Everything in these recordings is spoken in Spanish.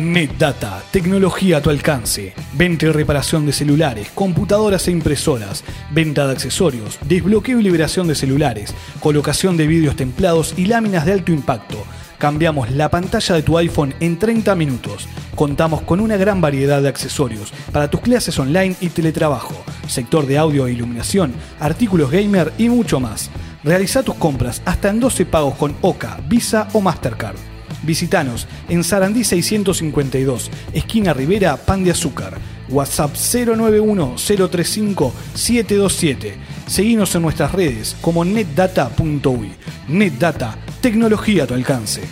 NetData, tecnología a tu alcance. Venta y reparación de celulares, computadoras e impresoras. Venta de accesorios, desbloqueo y liberación de celulares. Colocación de vidrios templados y láminas de alto impacto. Cambiamos la pantalla de tu iPhone en 30 minutos. Contamos con una gran variedad de accesorios para tus clases online y teletrabajo, sector de audio e iluminación, artículos gamer y mucho más. Realiza tus compras hasta en 12 pagos con OCA, Visa o Mastercard. Visítanos en Sarandí 652, esquina Rivera, Pan de Azúcar. WhatsApp 091-035-727. Seguimos en nuestras redes como netdata.uy. NetData, tecnología a tu alcance.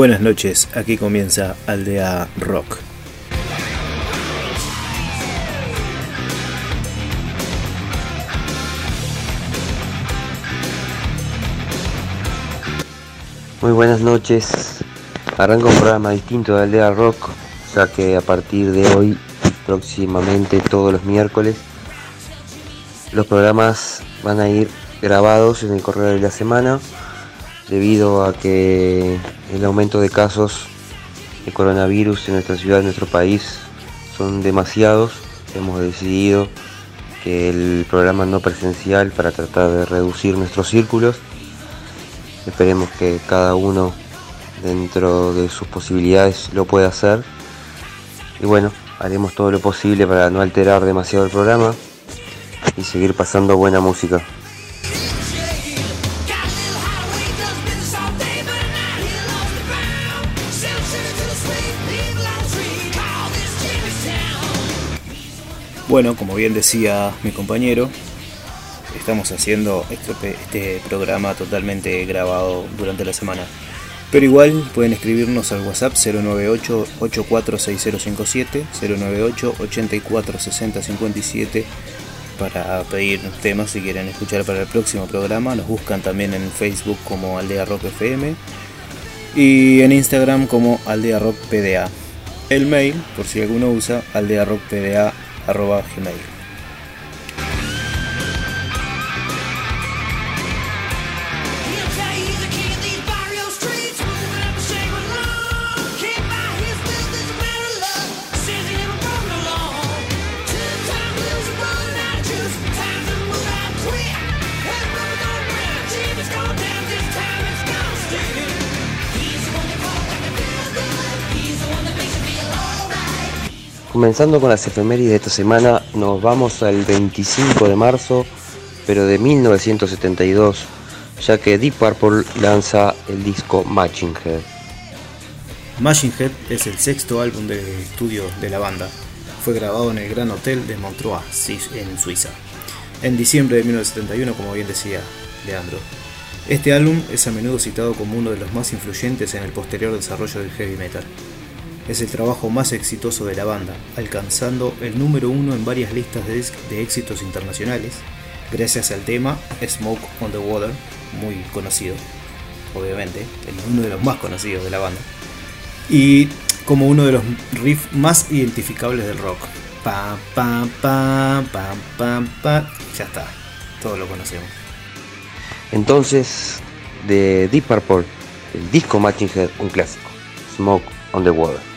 Buenas noches, aquí comienza Aldea Rock. Muy buenas noches. Arranca un programa distinto de Aldea Rock, ya que a partir de hoy próximamente todos los miércoles los programas van a ir grabados en el correo de la semana debido a que el aumento de casos de coronavirus en nuestra ciudad, en nuestro país, son demasiados. Hemos decidido que el programa no presencial para tratar de reducir nuestros círculos. Esperemos que cada uno dentro de sus posibilidades lo pueda hacer. Y bueno, haremos todo lo posible para no alterar demasiado el programa y seguir pasando buena música. Bueno, como bien decía mi compañero, estamos haciendo este, este, programa totalmente grabado durante la semana. Pero igual pueden escribirnos al WhatsApp 098-846057, 098-846057 para pedir temas si quieren escuchar para el próximo programa. Nos buscan también en Facebook como Aldea Rock FM y en Instagram como Aldea Rock PDA. El mail, por si alguno usa, aldearockpda arroba gmail. Comenzando con las efemérides de esta semana, nos vamos al 25 de marzo, pero de 1972, ya que Deep Purple lanza el disco Machine Head. Machine Head es el sexto álbum de estudio de la banda. Fue grabado en el Gran Hotel de Montreux, en Suiza, en diciembre de 1971, como bien decía Leandro. Este álbum es a menudo citado como uno de los más influyentes en el posterior desarrollo del heavy metal es el trabajo más exitoso de la banda, alcanzando el número uno en varias listas de, éxitos internacionales, gracias al tema Smoke on the Water, muy conocido, obviamente, uno de los más conocidos de la banda, y como uno de los riffs más identificables del rock. Pa, pa, pa, pa, pa, pa. Ya está, todos lo conocemos. Entonces, de Deep Purple, el disco Matching Head, un clásico, Smoke on the Water.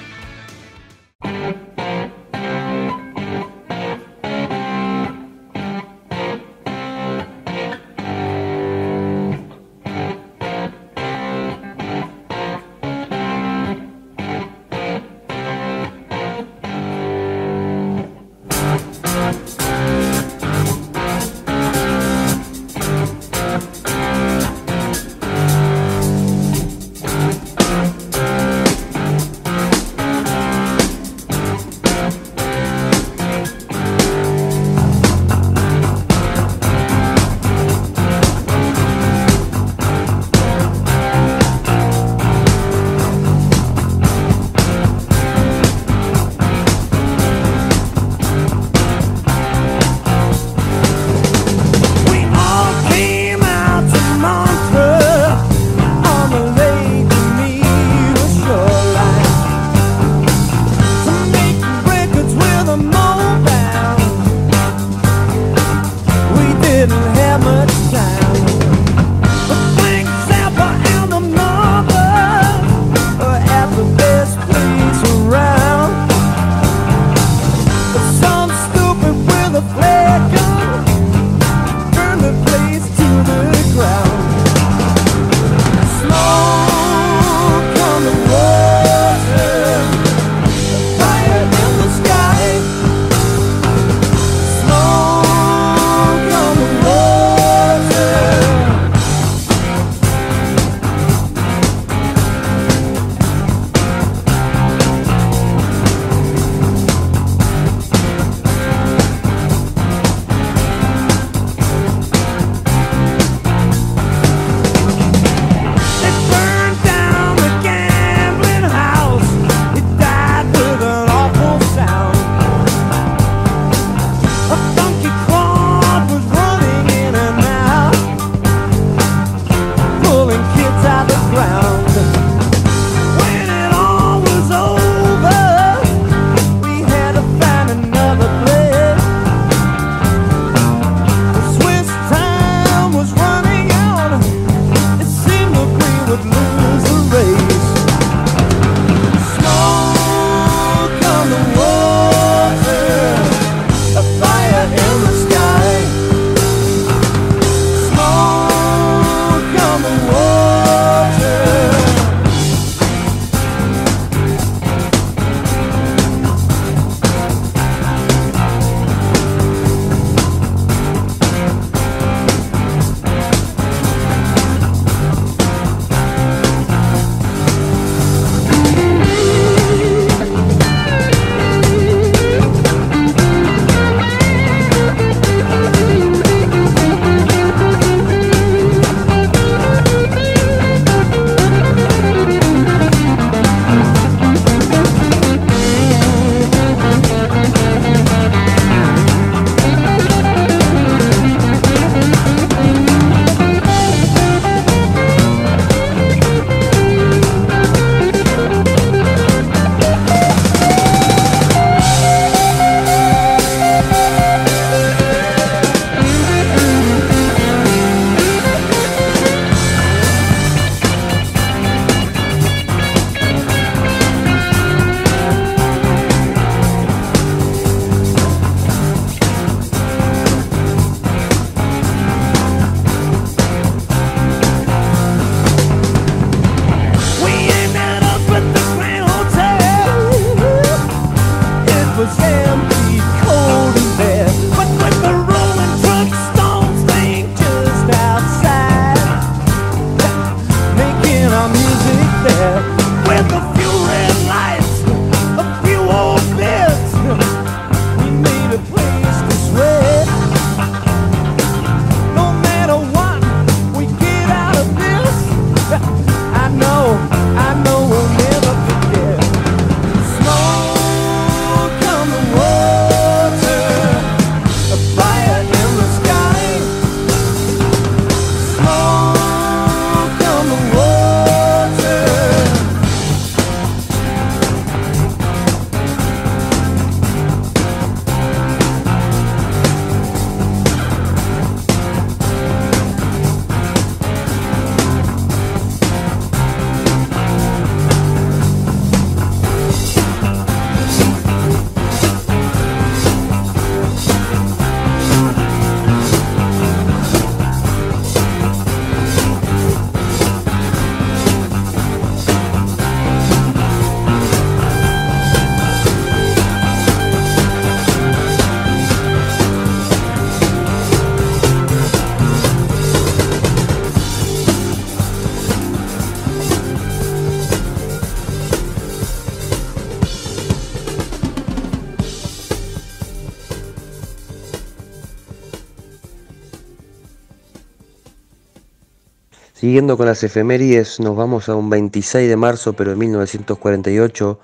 Siguiendo con las efemérides, nos vamos a un 26 de marzo, pero de 1948,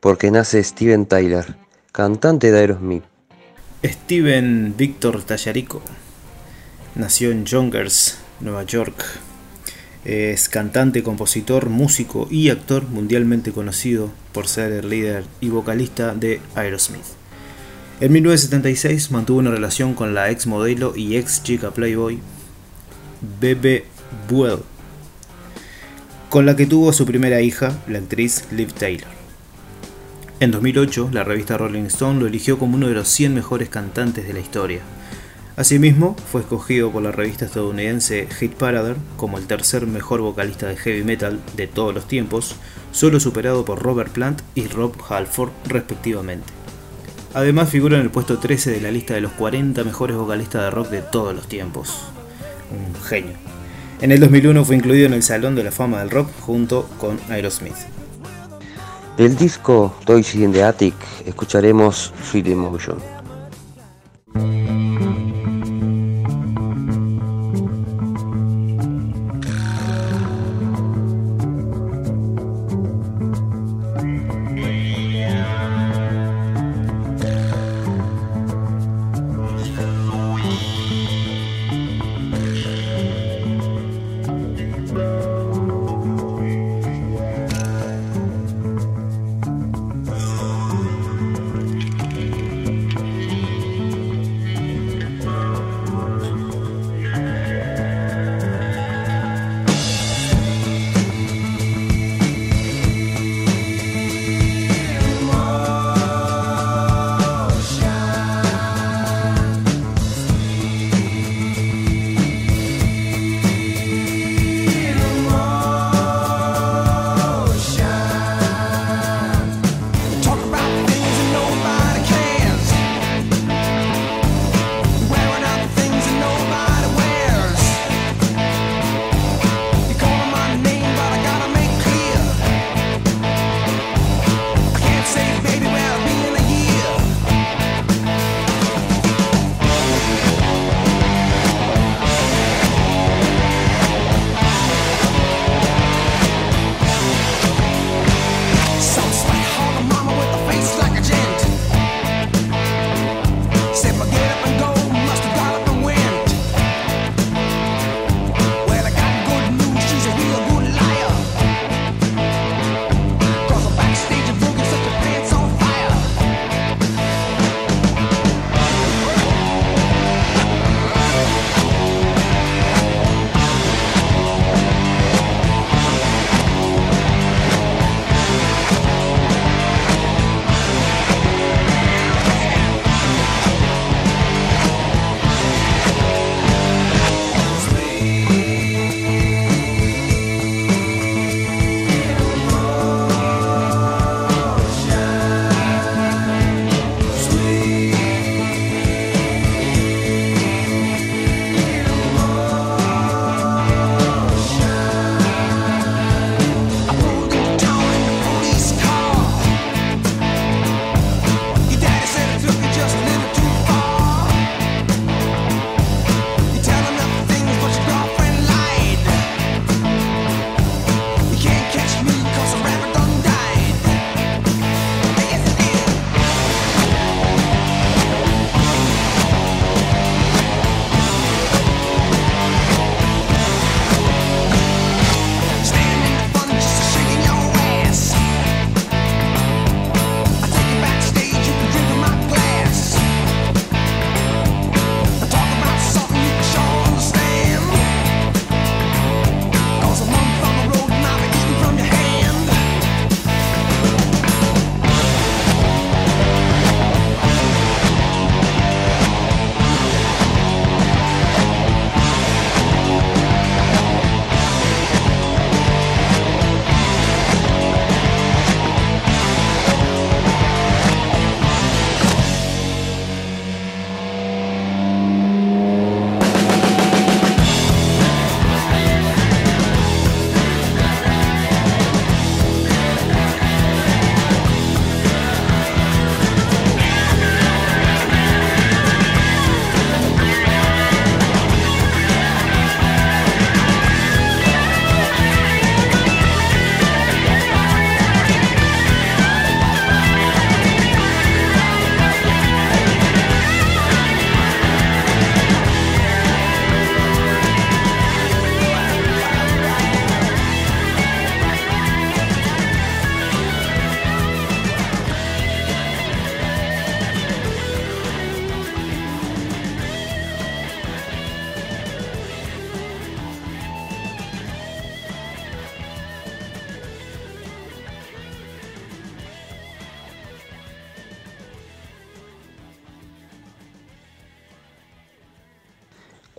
porque nace Steven Tyler, cantante de Aerosmith. Steven Víctor Tallarico nació en Yonkers, Nueva York. Es cantante, compositor, músico y actor mundialmente conocido por ser el líder y vocalista de Aerosmith. En 1976 mantuvo una relación con la ex modelo y ex chica Playboy Bebe Buell, con la que tuvo su primera hija, la actriz Liv Taylor. En 2008, la revista Rolling Stone lo eligió como uno de los 100 mejores cantantes de la historia. Asimismo, fue escogido por la revista estadounidense Hit Parader como el tercer mejor vocalista de heavy metal de todos los tiempos, solo superado por Robert Plant y Rob Halford respectivamente. Además figura en el puesto 13 de la lista de los 40 mejores vocalistas de rock de todos los tiempos. Un genio. En el 2001 fue incluido en el Salón de la Fama del Rock junto con Aerosmith. Del disco Toys in the Attic escucharemos Sweet Emotion.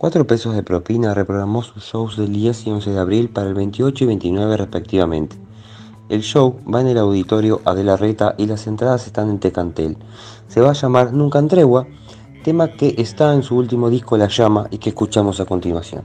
4 pesos de propina reprogramó sus shows del 10 y 11 de abril para el 28 y 29 respectivamente. El show va en el auditorio Adela Reta y las entradas están en Tecantel. Se va a llamar Nunca en Tregua, tema que está en su último disco La Llama y que escuchamos a continuación.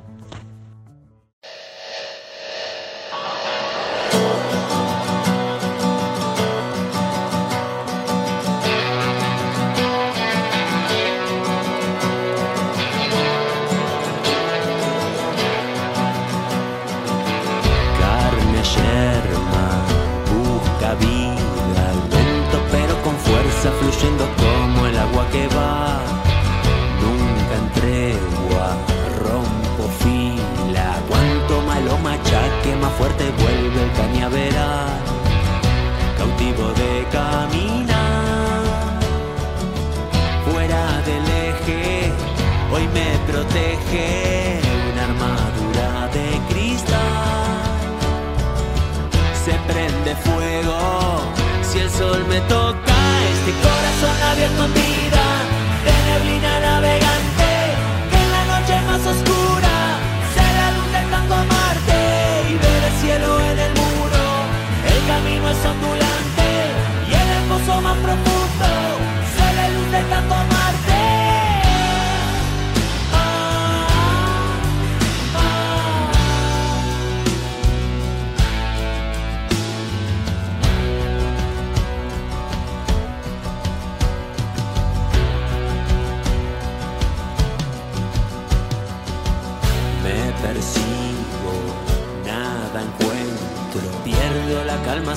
get my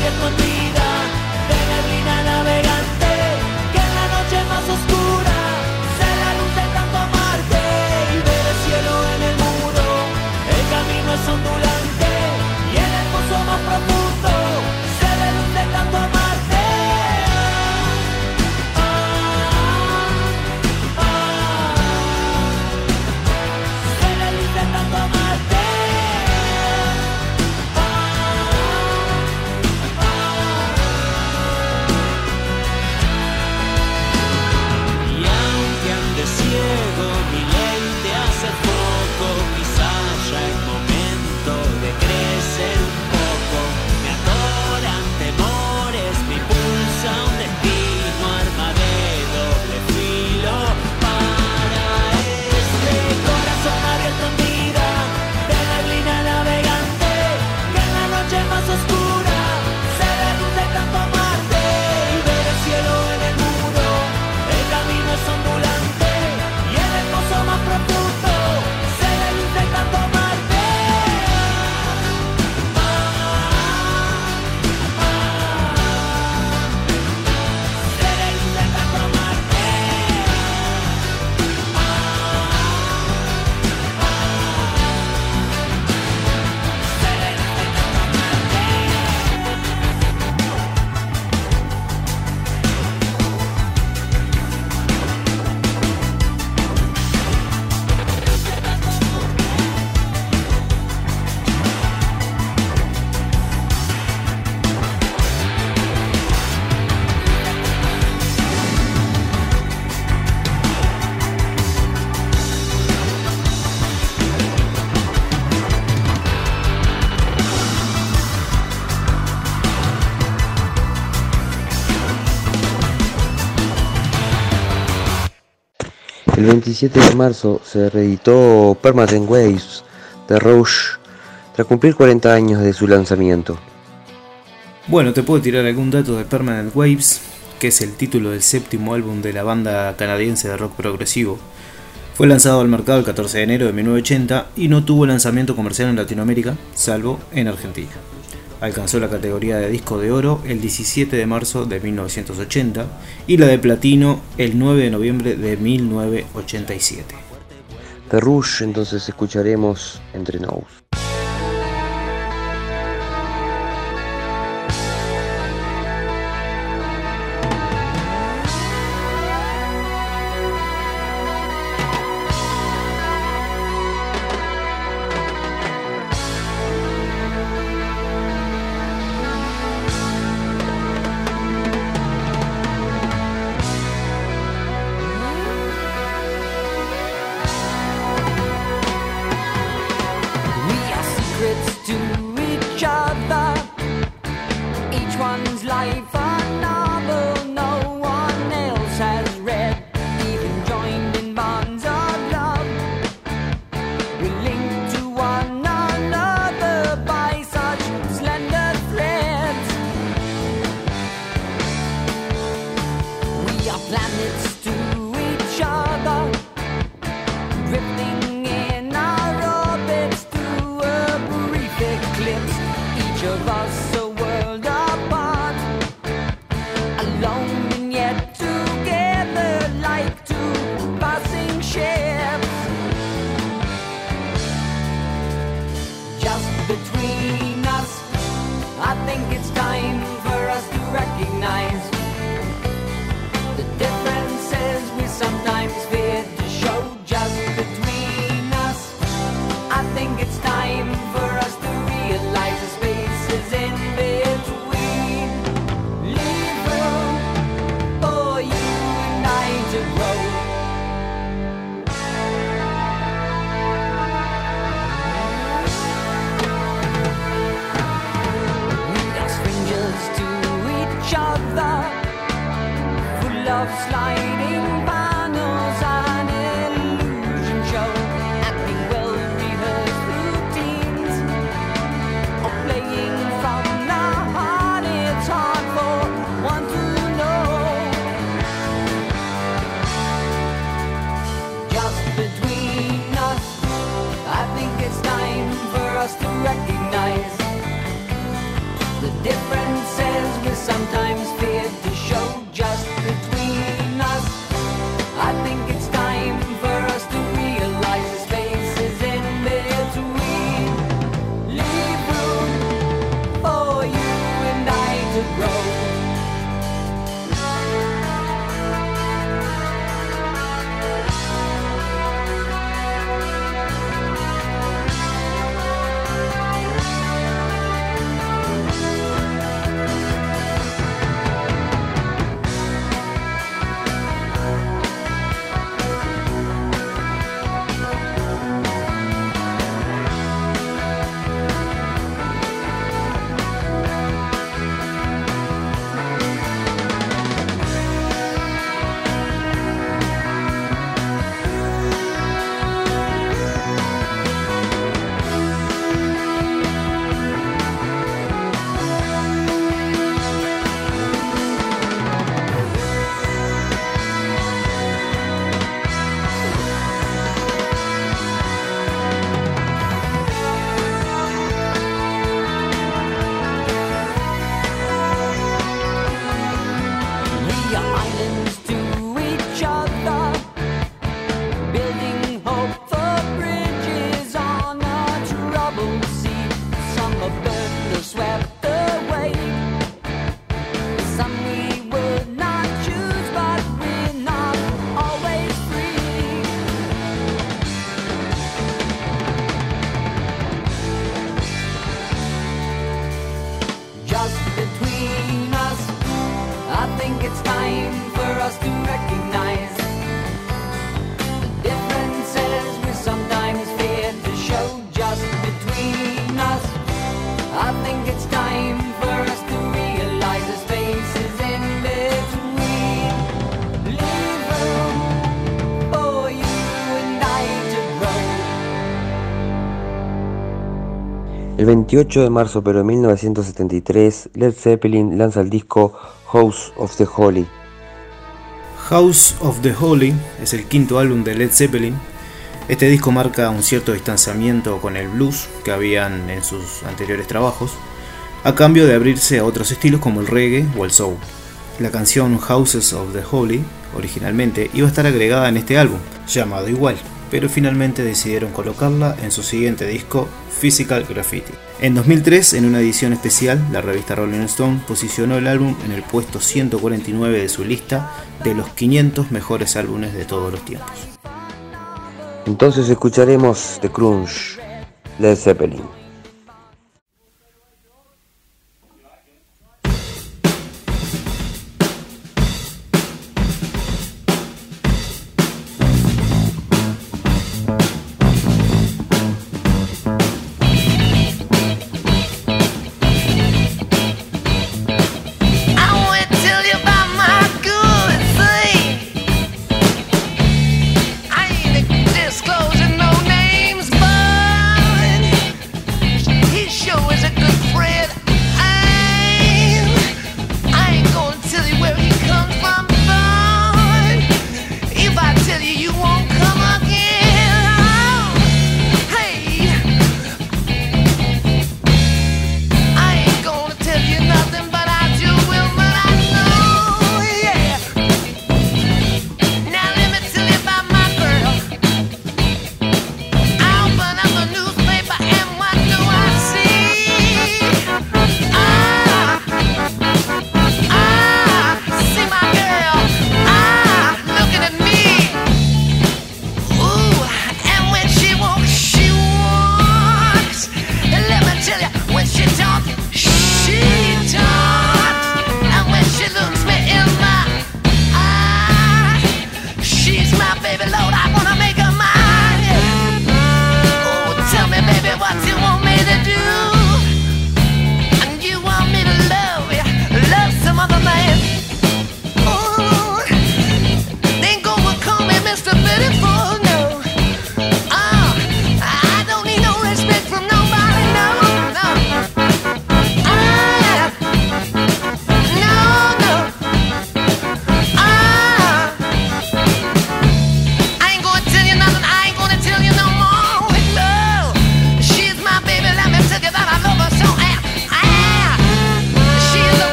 rabia escondida de neblina navegante, que en la noche más oscura se la luz de tanto amarte y ver el cielo en el muro, el camino es ondulado. 27 de marzo se reeditó Permanent Waves de Rush tras cumplir 40 años de su lanzamiento. Bueno, te puedo tirar algún dato de Permanent Waves, que es el título del séptimo álbum de la banda canadiense de rock progresivo. Fue lanzado al mercado el 14 de enero de 1980 y no tuvo lanzamiento comercial en Latinoamérica, salvo en Argentina alcanzó la categoría de disco de oro el 17 de marzo de 1980 y la de platino el 9 de noviembre de 1987. The Rush, entonces escucharemos Entre. us to recognize the differences we sometimes 28 de marzo pero de 1973, Led Zeppelin lanza el disco House of the Holy. House of the Holy es el quinto álbum de Led Zeppelin. Este disco marca un cierto distanciamiento con el blues que habían en sus anteriores trabajos, a cambio de abrirse a otros estilos como el reggae o el soul. La canción Houses of the Holy originalmente iba a estar agregada en este álbum, llamado igual, pero finalmente decidieron colocarla en su siguiente disco, Physical Graffiti. En 2003, en una edición especial, la revista Rolling Stone posicionó el álbum en el puesto 149 de su lista de los 500 mejores álbumes de todos los tiempos. Entonces escucharemos The Crunch, Led Zeppelin.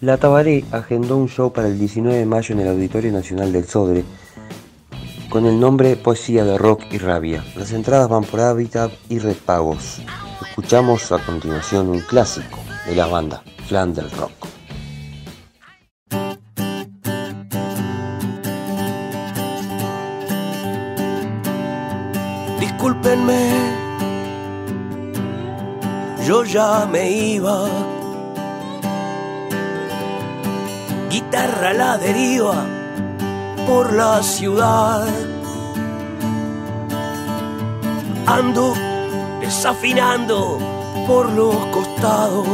La Tabaré agendó un show para el 19 de mayo en el Auditorio Nacional del Sodre con el nombre Poesía de Rock y Rabia. Las entradas van por Habitat y Redpagos. Escuchamos a continuación un clásico de la banda, Flanders Rock. Discúlpenme, yo ya me iba. Guitarra la deriva por la ciudad. Ando desafinando por los costados.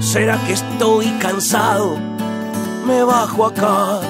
¿Será que estoy cansado? Me bajo acá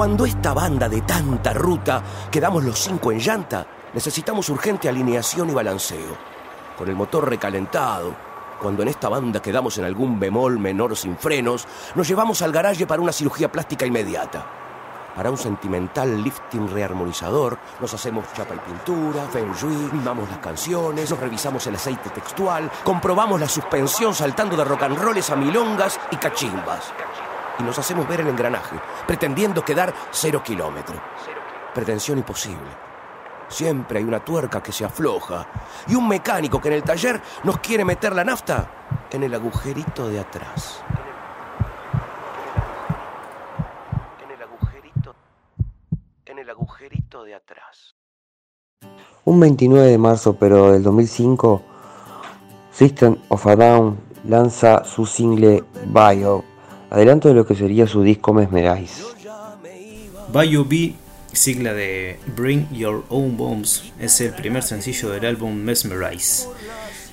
Cuando esta banda de tanta ruta quedamos los cinco en llanta, necesitamos urgente alineación y balanceo. Con el motor recalentado, cuando en esta banda quedamos en algún bemol menor sin frenos, nos llevamos al garaje para una cirugía plástica inmediata. Para un sentimental lifting rearmonizador, nos hacemos chapa y pintura, feng shui, mimamos las canciones, nos revisamos el aceite textual, comprobamos la suspensión saltando de rock and rolls a milongas y cachimbas. Y nos hacemos ver el engranaje, pretendiendo quedar cero kilómetro. Pretensión imposible. Siempre hay una tuerca que se afloja y un mecánico que en el taller nos quiere meter la nafta en el agujerito de atrás. En el agujerito. En el agujerito de atrás. Un 29 de marzo, pero del 2005, System of a Down lanza su single Bio, adelanto de lo que sería su disco Mesmerize. B, sigla de Bring Your Own Bombs, es el primer sencillo del álbum Mesmerize.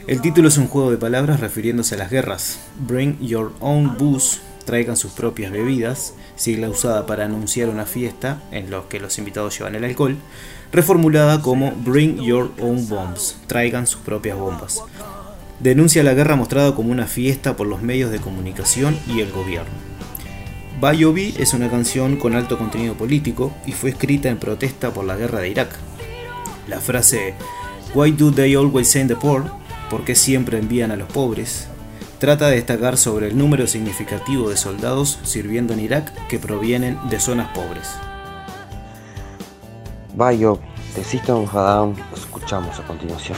El título es un juego de palabras refiriéndose a las guerras. Bring Your Own Booze, traigan sus propias bebidas, sigla usada para anunciar una fiesta en la que los invitados llevan el alcohol, reformulada como Bring Your Own Bombs, traigan sus propias bombas. Denuncia la guerra mostrada como una fiesta por los medios de comunicación y el gobierno. Bayobi es una canción con alto contenido político y fue escrita en protesta por la guerra de Irak. La frase Why do they always send the poor? ¿Por qué siempre envían a los pobres? Trata de destacar sobre el número significativo de soldados sirviendo en Irak que provienen de zonas pobres. Bio, de System of a Down, escuchamos a continuación.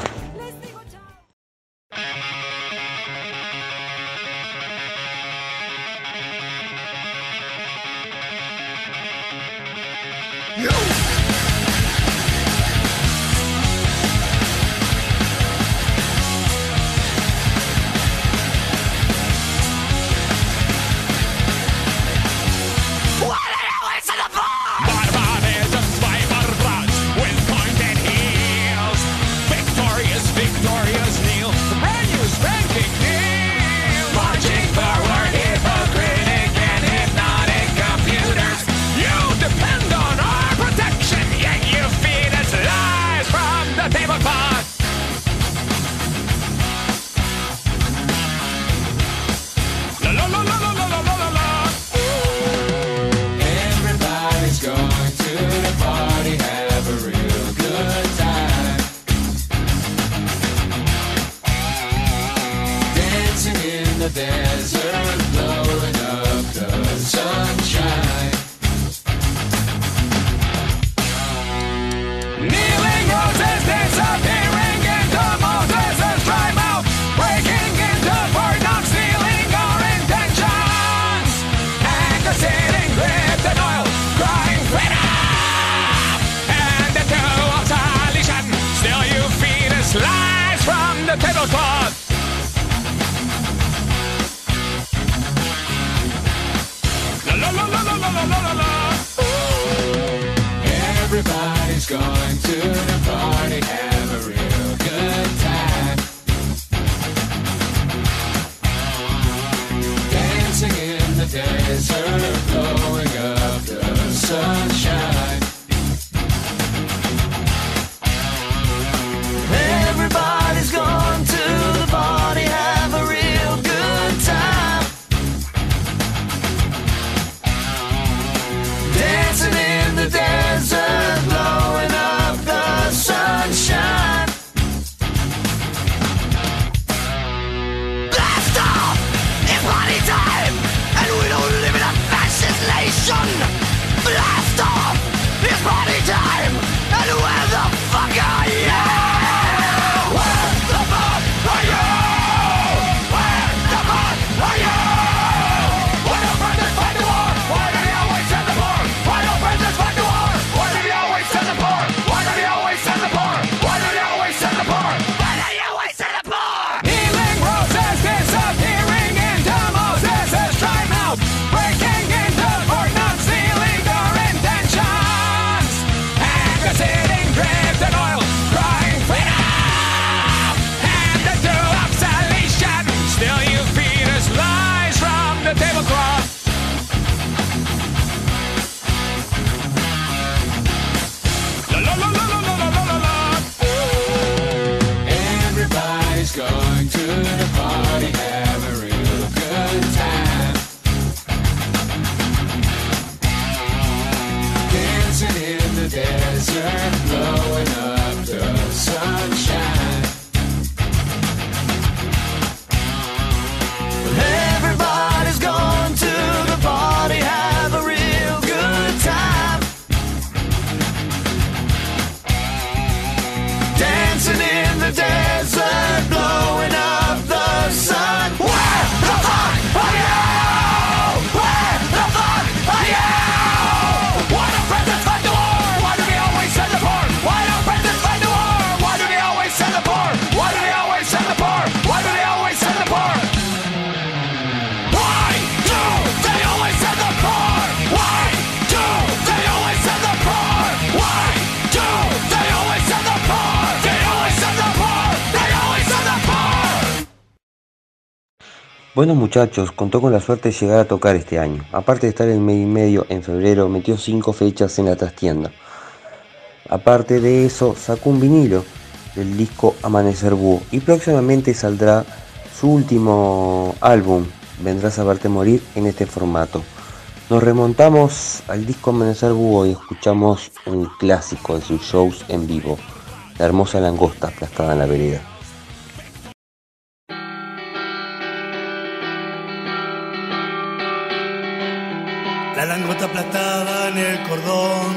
Muchachos contó con la suerte de llegar a tocar este año. Aparte de estar en medio y medio en febrero, metió cinco fechas en la trastienda. Aparte de eso, sacó un vinilo del disco Amanecer Búho y próximamente saldrá su último álbum, Vendrás a verte morir, en este formato. Nos remontamos al disco Amanecer Búho y escuchamos un clásico de sus shows en vivo, La hermosa langosta aplastada en la vereda. Langosta aplastada en el cordón.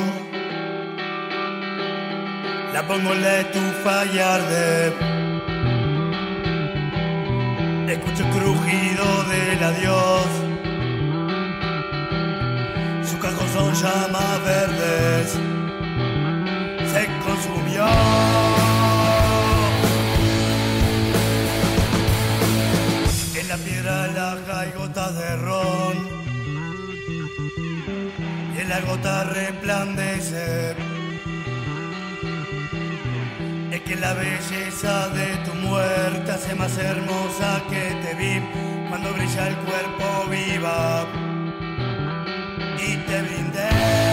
La pongo en la estufa y arde. Escucho el crujido del adiós. Sus cajos son llamas verdes. Se consumió. En la piedra laja y gotas de ron la gota resplandece. Es que la belleza de tu muerte hace más hermosa que te vi cuando brilla el cuerpo viva y te brindé.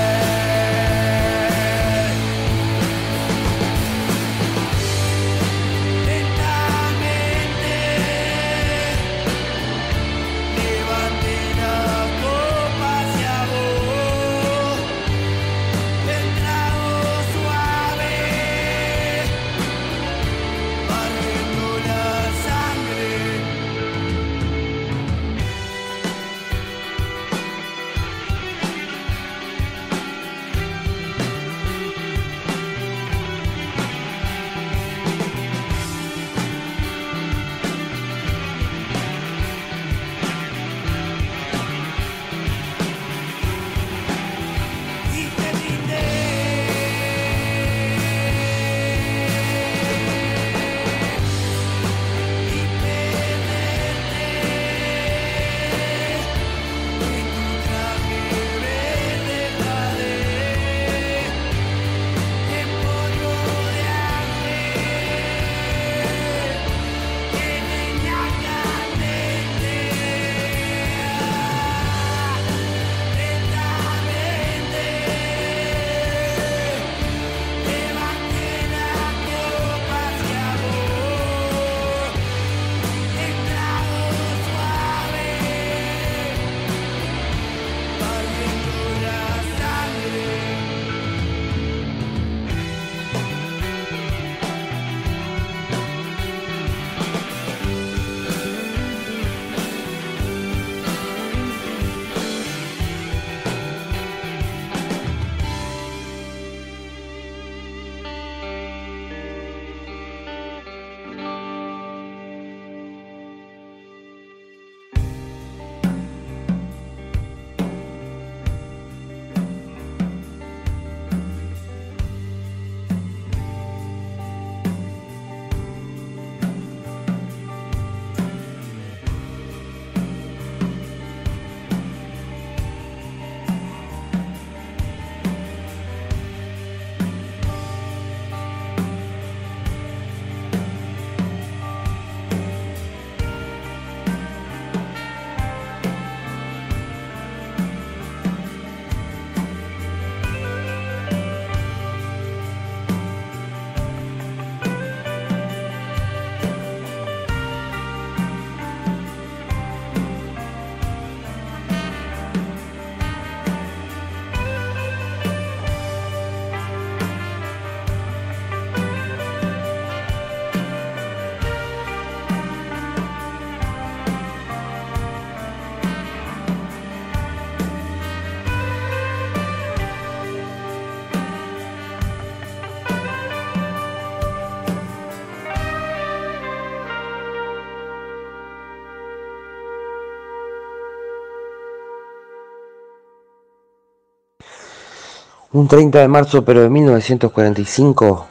Un 30 de marzo, pero de 1945,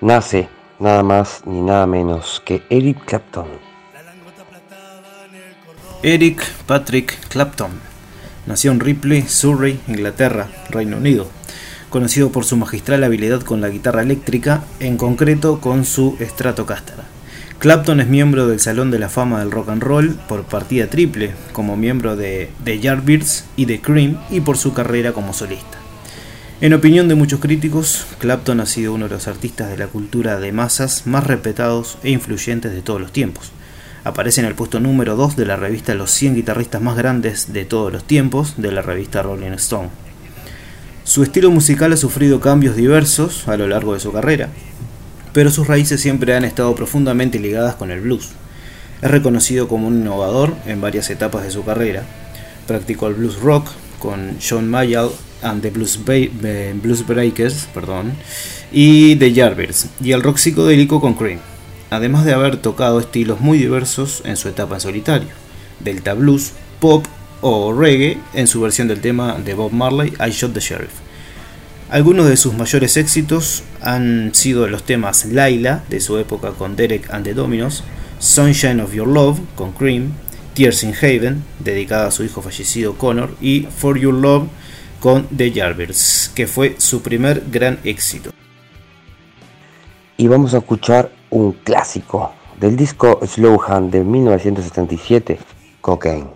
nace nada más ni nada menos que Eric Clapton. Eric Patrick Clapton nació en Ripley, Surrey, Inglaterra, Reino Unido, conocido por su magistral habilidad con la guitarra eléctrica, en concreto con su Stratocaster. Clapton es miembro del Salón de la Fama del Rock and Roll por partida triple, como miembro de The Yardbirds y The Cream, y por su carrera como solista. En opinión de muchos críticos, Clapton ha sido uno de los artistas de la cultura de masas más respetados e influyentes de todos los tiempos. Aparece en el puesto número 2 de la revista Los 100 guitarristas más grandes de todos los tiempos de la revista Rolling Stone. Su estilo musical ha sufrido cambios diversos a lo largo de su carrera, pero sus raíces siempre han estado profundamente ligadas con el blues. Es reconocido como un innovador en varias etapas de su carrera. Practicó el blues rock con John Mayall and the Blues, Breakers perdón, y The Yardbirds, y el rock psicodélico con Cream, además de haber tocado estilos muy diversos en su etapa en solitario, delta blues, pop o reggae en su versión del tema de Bob Marley I Shot the Sheriff. Algunos de sus mayores éxitos han sido los temas Laila de su época con Derek and the Dominos, Sunshine of Your Love con Cream, Tears in Haven, dedicada a su hijo fallecido Connor, y For Your Love con The Yardbirds, que fue su primer gran éxito. Y vamos a escuchar un clásico del disco Slow Hand de 1977, Cocaine.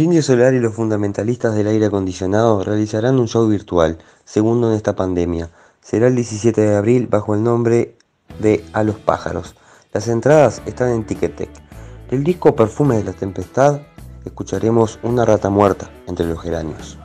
El Solar y los fundamentalistas del aire acondicionado realizarán un show virtual, segundo en esta pandemia. Será el 17 de abril bajo el nombre de A los pájaros. Las entradas están en Ticketek. Del disco Perfume de la Tempestad escucharemos Una rata muerta entre los geranios.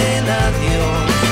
Favor del adiós.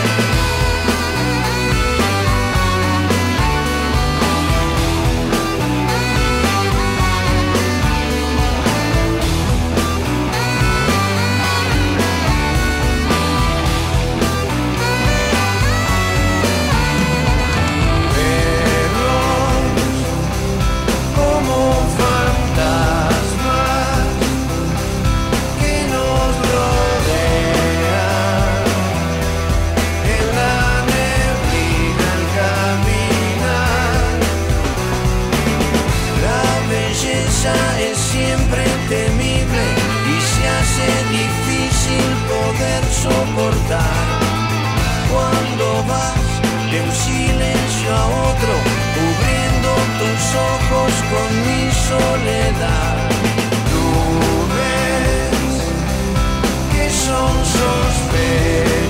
Soportar cuando vas de un silencio a otro, cubriendo tus ojos con mi soledad. Tú ves que son sospechas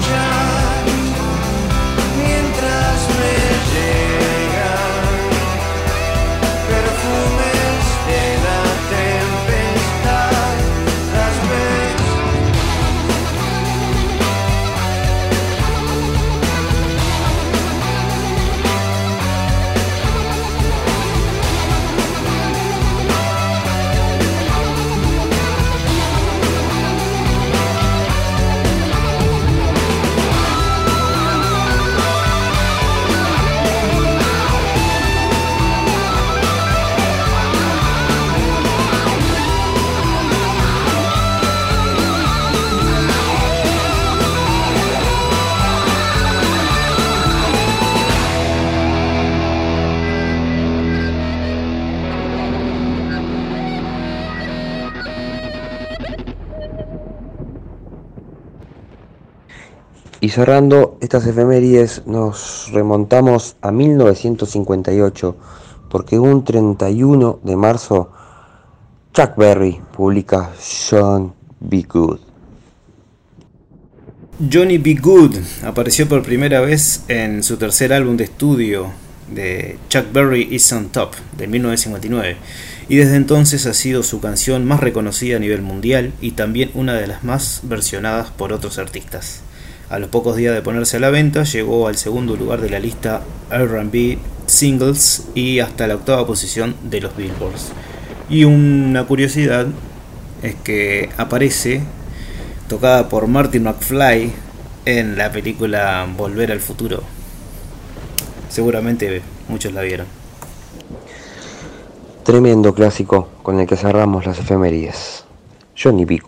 cerrando estas efemérides nos remontamos a 1958 porque un 31 de marzo Chuck Berry publica John Be Good. Johnny B. Good apareció por primera vez en su tercer álbum de estudio de Chuck Berry Is on Top de 1959 y desde entonces ha sido su canción más reconocida a nivel mundial y también una de las más versionadas por otros artistas. A los pocos días de ponerse a la venta llegó al segundo lugar de la lista RB Singles y hasta la octava posición de los Billboards. Y una curiosidad es que aparece tocada por Martin McFly en la película Volver al Futuro. Seguramente muchos la vieron. Tremendo clásico con el que cerramos las efemérides. Johnny B.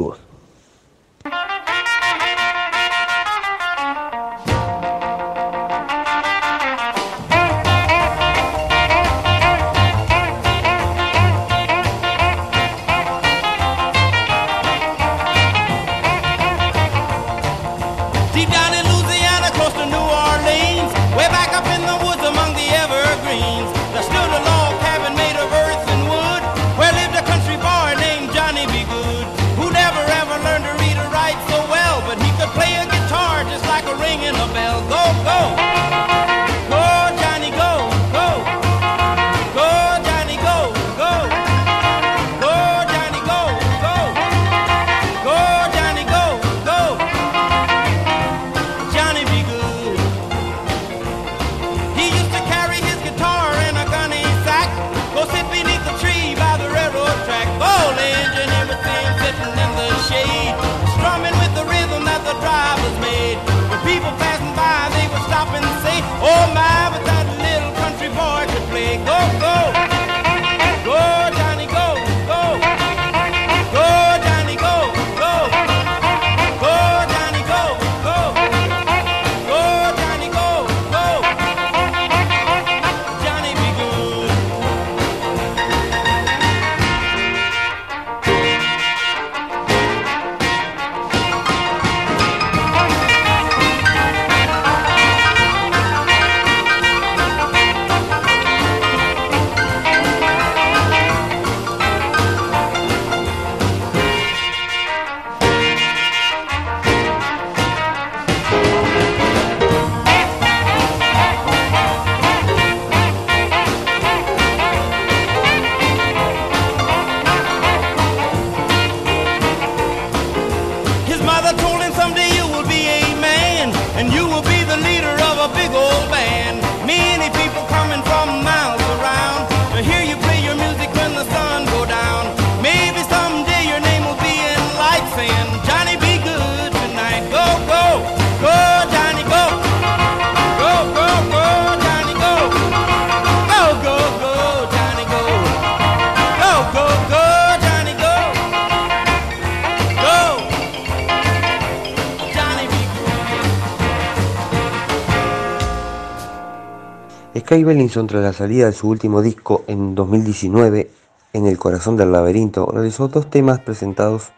Sky Bellinson, tras la salida de su último disco en 2019, En el corazón del laberinto, realizó dos temas presentados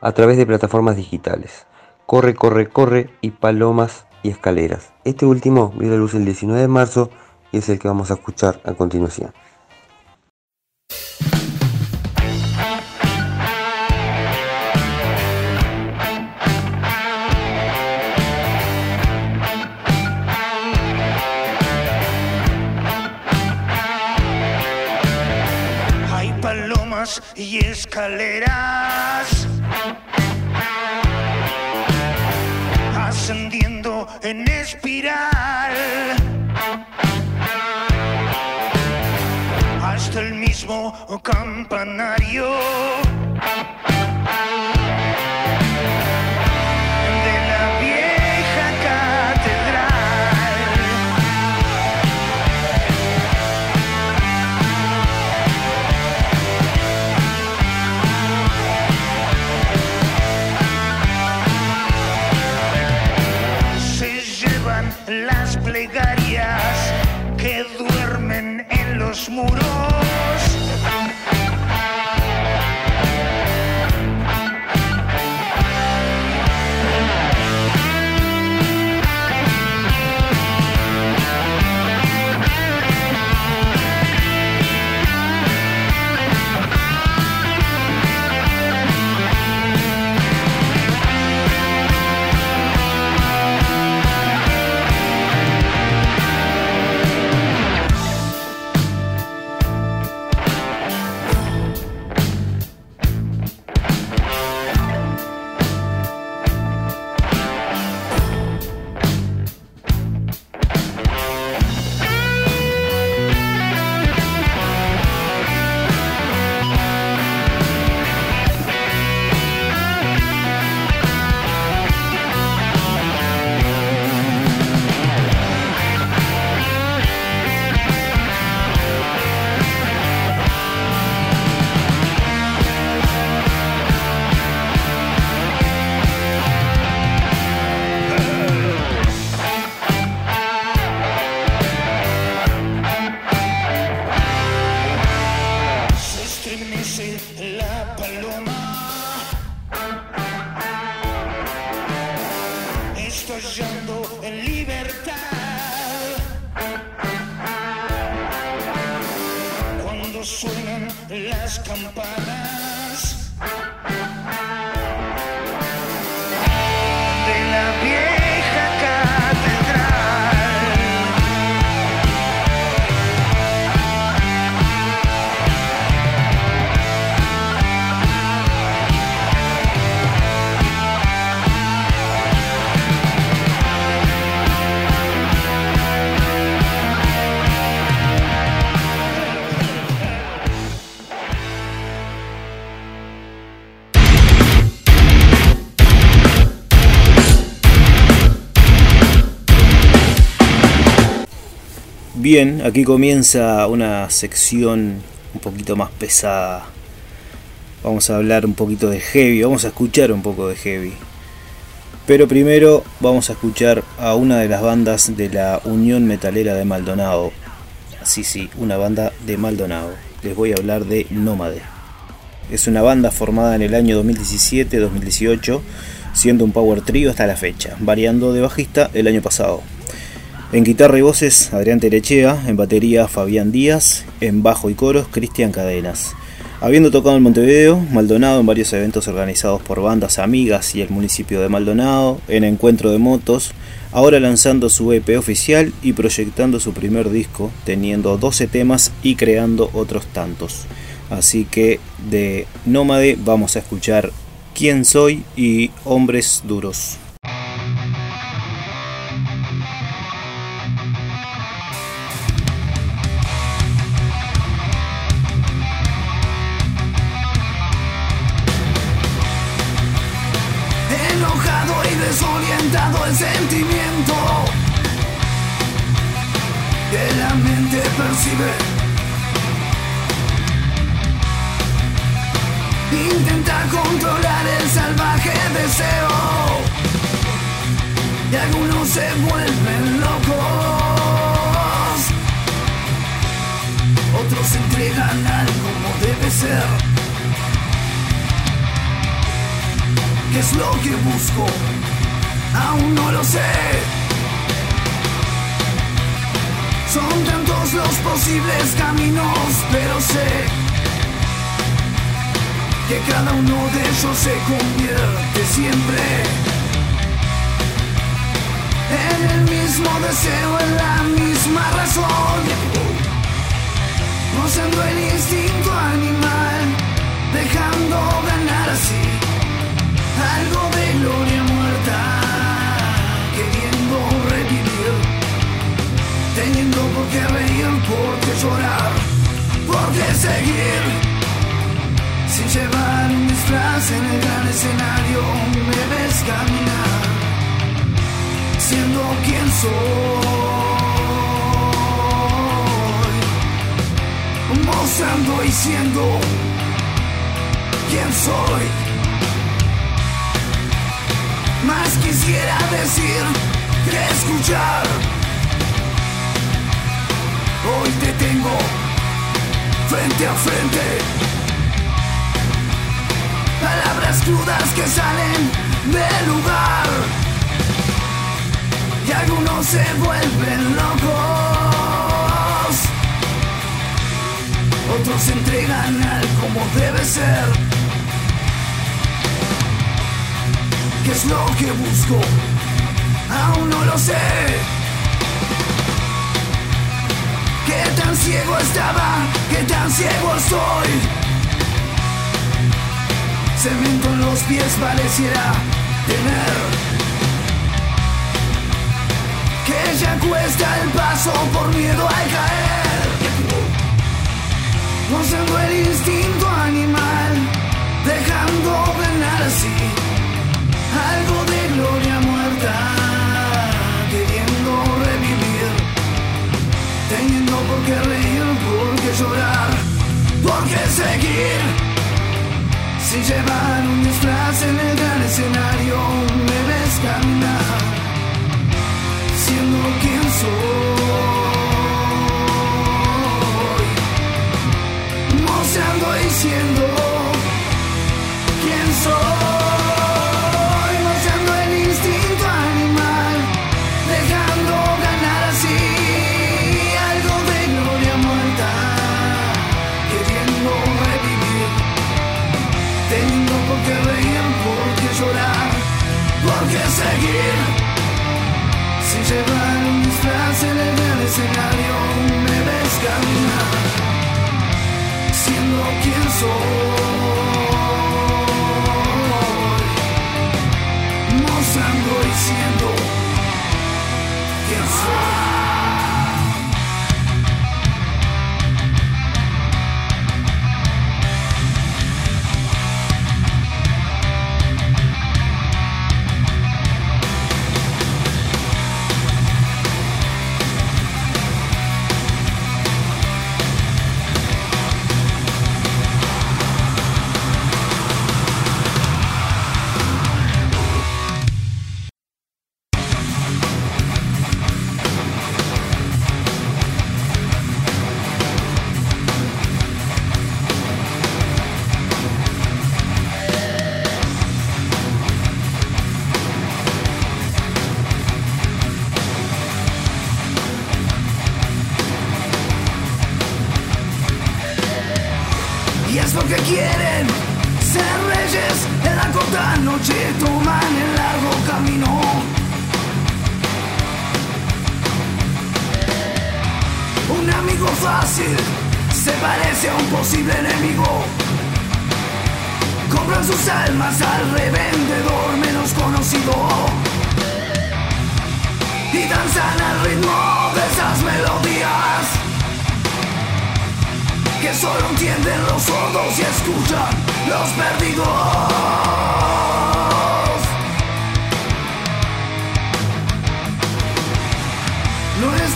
a través de plataformas digitales, Corre, Corre, Corre y Palomas y Escaleras. Este último vio la luz el 19 de marzo y es el que vamos a escuchar a continuación. Y escaleras. Ascendiendo en espiral. Hasta el mismo campanario Bien, aquí comienza una sección un poquito más pesada. Vamos a hablar un poquito de heavy, vamos a escuchar un poco de heavy. Pero primero vamos a escuchar a una de las bandas de la Unión Metalera de Maldonado. Sí, sí, una banda de Maldonado. Les voy a hablar de Nómade. Es una banda formada en el año 2017-2018, siendo un power trio hasta la fecha, variando de bajista el año pasado. En guitarra y voces, Adrián Terechea, en batería, Fabián Díaz, en bajo y coros, Cristian Cadenas. Habiendo tocado en Montevideo, Maldonado en varios eventos organizados por bandas amigas y el municipio de Maldonado, en Encuentro de Motos, ahora lanzando su EP oficial y proyectando su primer disco, teniendo 12 temas y creando otros tantos. Así que de Nómade vamos a escuchar Quién soy y Hombres Duros. Desorientado el sentimiento que la mente percibe. Intenta controlar el salvaje deseo y algunos se vuelven locos. Otros entregan algo como debe ser. ¿Qué es lo que busco? Aún no lo sé. Son tantos los posibles caminos, pero sé que cada uno de ellos se convierte siempre en el mismo deseo, en la misma razón. Usando el instinto animal, dejando ganar así algo de gloria teniendo por qué reír, por qué llorar, por qué seguir. Sin llevar un disfraz en el gran escenario, me ves caminar, siendo quien soy, mostrando y siendo quien soy. Más quisiera decir que escuchar. Hoy te tengo frente a frente. Palabras crudas que salen del lugar. Y algunos se vuelven locos. Otros se entregan al como debe ser. ¿Qué es lo que busco? Aún no lo sé. ¿Qué tan ciego estaba? ¿Qué tan ciego estoy? Cemento en los pies pareciera tener. Que ya cuesta el paso por miedo a caer. Usando el instinto animal, dejando ganar así por qué reír, por qué llorar, por qué seguir. Si llevan un disfraz en el gran escenario, me ves caminar, siendo quien soy, mostrando y siendo quien soy. Sin llevar un disfraz en el gran escenario, me ves caminar, siendo quien soy mostrando y siendo quien soy.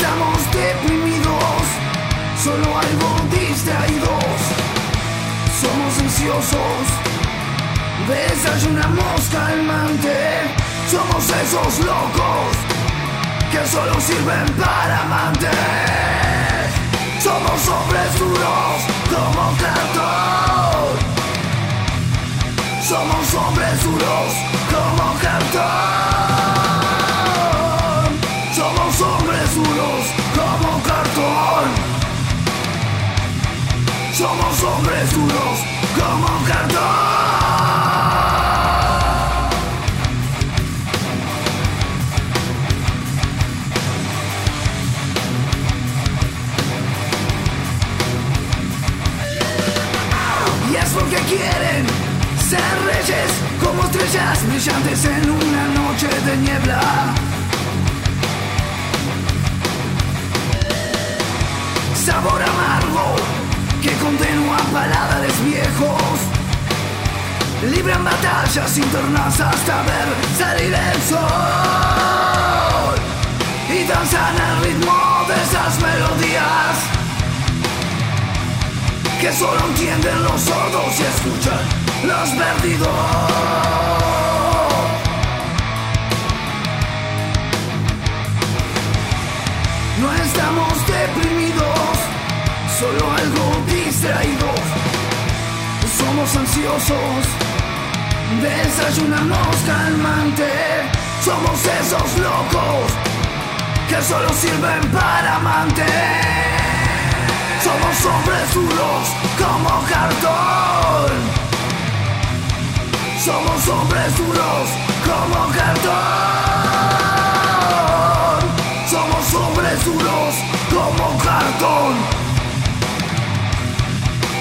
Estamos deprimidos, solo algo distraídos. Somos ansiosos, desayunamos calmante. Somos esos locos que solo sirven para amantes. Somos hombres duros como cartón. Somos hombres duros como cartón. Somos hombres duros como cartón. Y es porque quieren ser reyes como estrellas brillantes en una noche de niebla. Sabor amargo que continúa paladares viejos. Libran batallas internas hasta ver salir el sol. Y danzan al ritmo de esas melodías que solo entienden los sordos y escuchan los perdidos. No estamos deprimidos, solo algo distraídos. Somos ansiosos, desayunamos calmante. Somos esos locos que solo sirven para mantener. Somos hombres duros como cartón. Somos hombres duros como cartón. Somos hombres duros como cartón.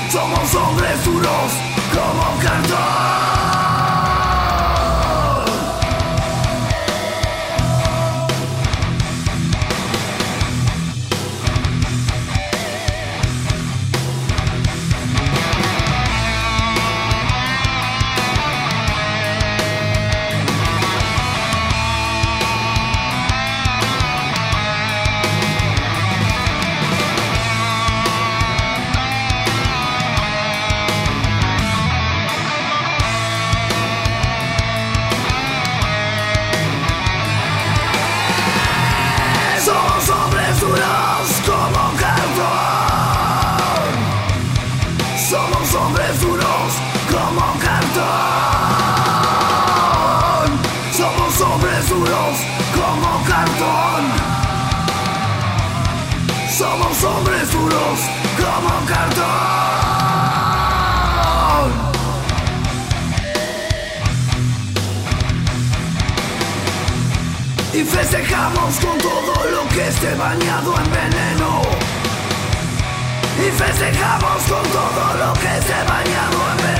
Somos hombres duros como cartón. Festejamos con todo lo que esté bañado en veneno. Y festejamos con todo lo que esté bañado en veneno.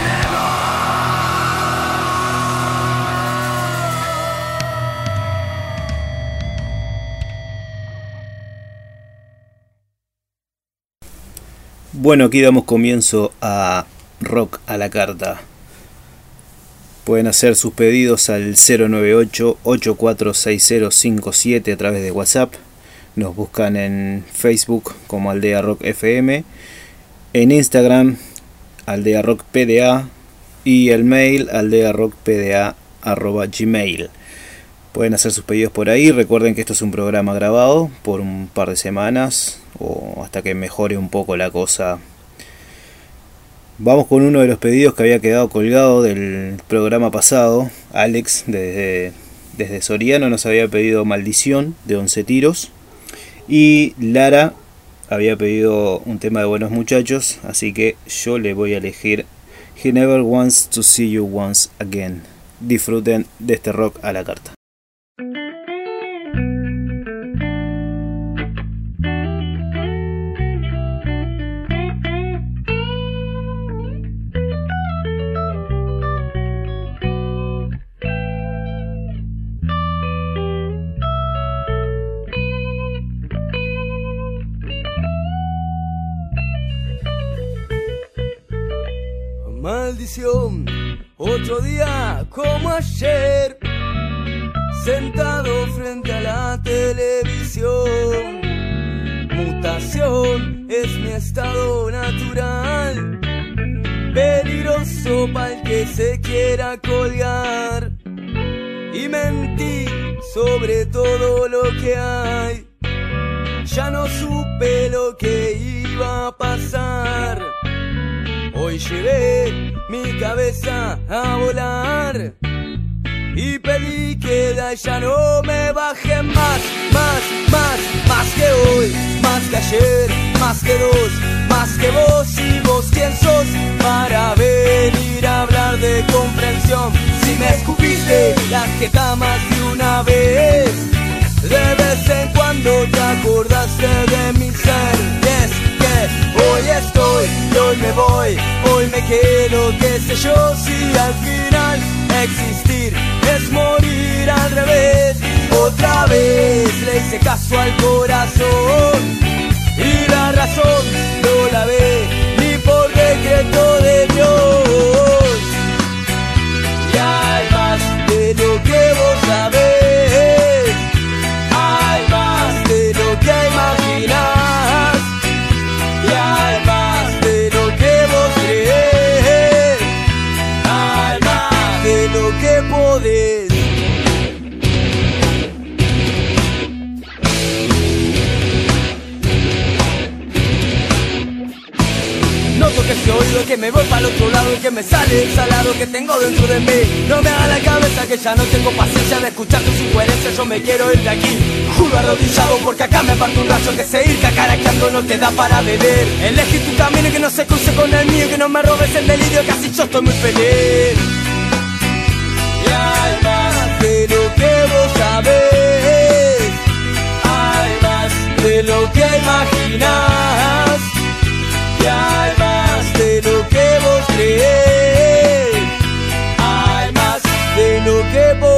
Bueno, aquí damos comienzo a Rock a la Carta. Pueden hacer sus pedidos al 098-846057 a través de WhatsApp. Nos buscan en Facebook como Aldea Rock FM. En Instagram, Aldea Rock PDA. Y el mail, aldearockpda.gmail. Pueden hacer sus pedidos por ahí. Recuerden que esto es un programa grabado por un par de semanas o hasta que mejore un poco la cosa Vamos con uno de los pedidos que había quedado colgado del programa pasado. Alex desde, desde Soriano nos había pedido Maldición de 11 tiros. Y Lara había pedido un tema de Buenos Muchachos. Así que yo le voy a elegir He Never Wants to See You Once Again. Disfruten de este rock a la carta. Maldición, otro día como ayer, sentado frente a la televisión. Mutación es mi estado natural, peligroso para el que se quiera colgar. Y mentí sobre todo lo que hay, ya no supe lo que iba a pasar. Llevé mi cabeza a volar y pedí que de allá no me baje más, más, más, más que hoy, más que ayer, más que dos, más que vos y vos quién sos para venir a hablar de comprensión. Si me escupiste la jeta más de una vez, de vez en cuando te acordaste de mi ser. Y es que hoy estoy, hoy me voy, hoy me quedo, qué sé yo, si al final existir es morir al revés. Otra vez le hice caso al corazón y la razón no la ve ni por decreto de Dios. Y hay más de lo que vos sabés, oído que me voy para el otro lado y que me sale el salado que tengo dentro de mí. No me haga la cabeza que ya no tengo paciencia de escuchar tus incoherencias. Yo me quiero ir de aquí, juro arrodillado porque acá me parto un rayo que se ir cacaraqueando no te da para beber. Elegí tu camino que no se cruce con el mío que no me robes el delirio que así yo estoy muy feliz. Y hay más de lo que vos sabés, hay más de lo que imaginás. De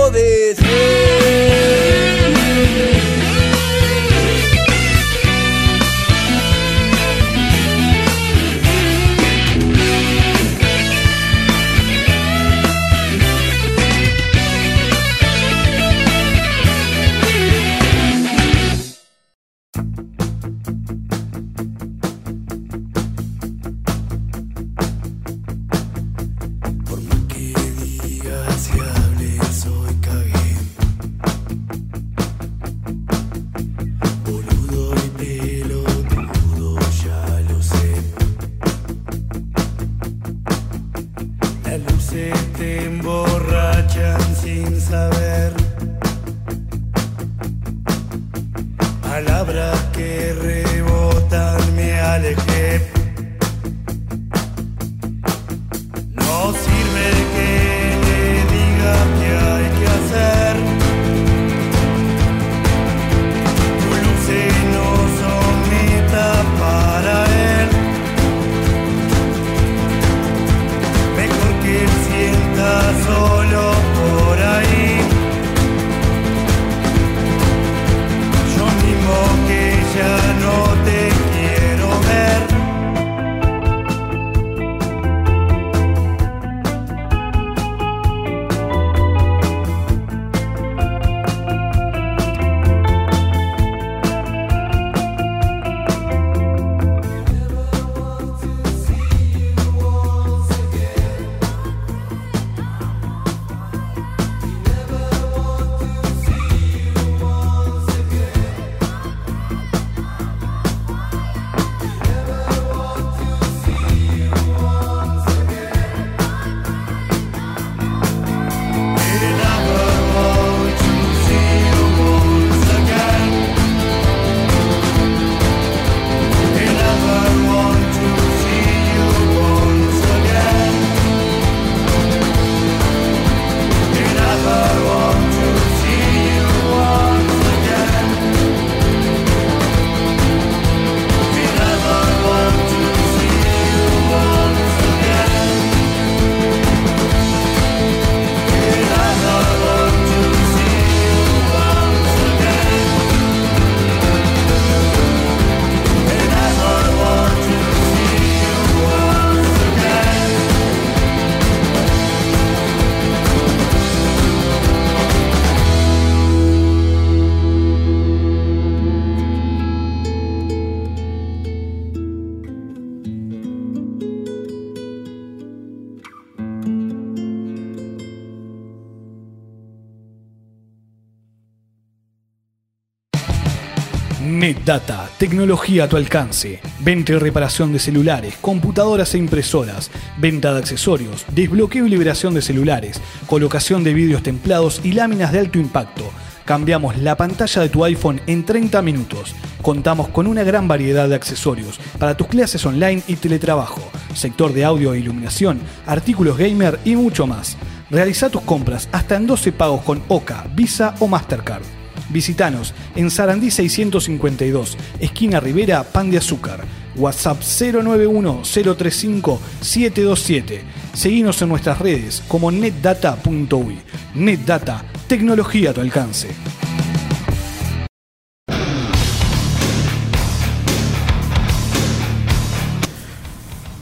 NetData, tecnología a tu alcance. Venta y reparación de celulares, computadoras e impresoras. Venta de accesorios, desbloqueo y liberación de celulares. Colocación de vídeos templados y láminas de alto impacto. Cambiamos la pantalla de tu iPhone en 30 minutos. Contamos con una gran variedad de accesorios para tus clases online y teletrabajo, sector de audio e iluminación, artículos gamer y mucho más. Realiza tus compras hasta en 12 pagos con OCA, Visa o Mastercard. Visitanos en Sarandí 652, esquina Rivera, Pan de Azúcar. WhatsApp 091-035-727. Seguinos en nuestras redes como netdata.uy. Netdata, tecnología a tu alcance.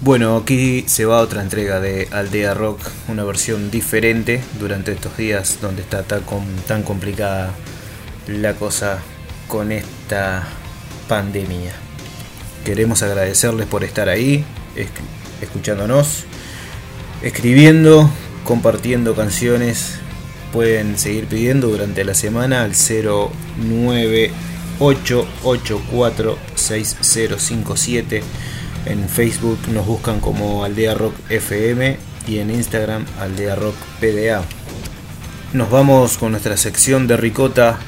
Bueno, aquí se va otra entrega de Aldea Rock, una versión diferente durante estos días donde está tan complicada la cosa con esta pandemia. Queremos agradecerles por estar ahí, esc- escuchándonos, escribiendo, compartiendo canciones. Pueden seguir pidiendo durante la semana al 098846057. En Facebook nos buscan como Aldea Rock FM y en Instagram Aldea Rock PDA. Nos vamos con nuestra sección de Ricota.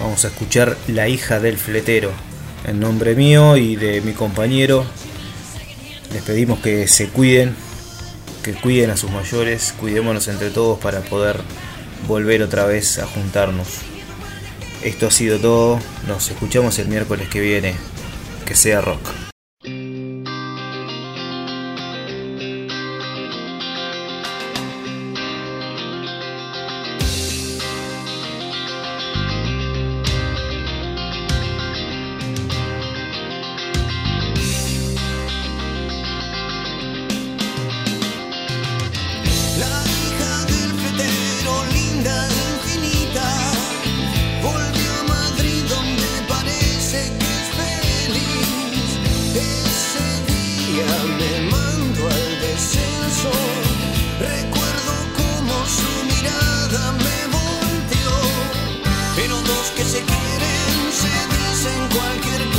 Vamos a escuchar La hija del fletero. En nombre mío y de mi compañero, les pedimos que se cuiden, que cuiden a sus mayores, cuidémonos entre todos para poder volver otra vez a juntarnos. Esto ha sido todo, nos escuchamos el miércoles que viene. Que sea rock. Pero dos que se quieren se dicen cualquier cosa.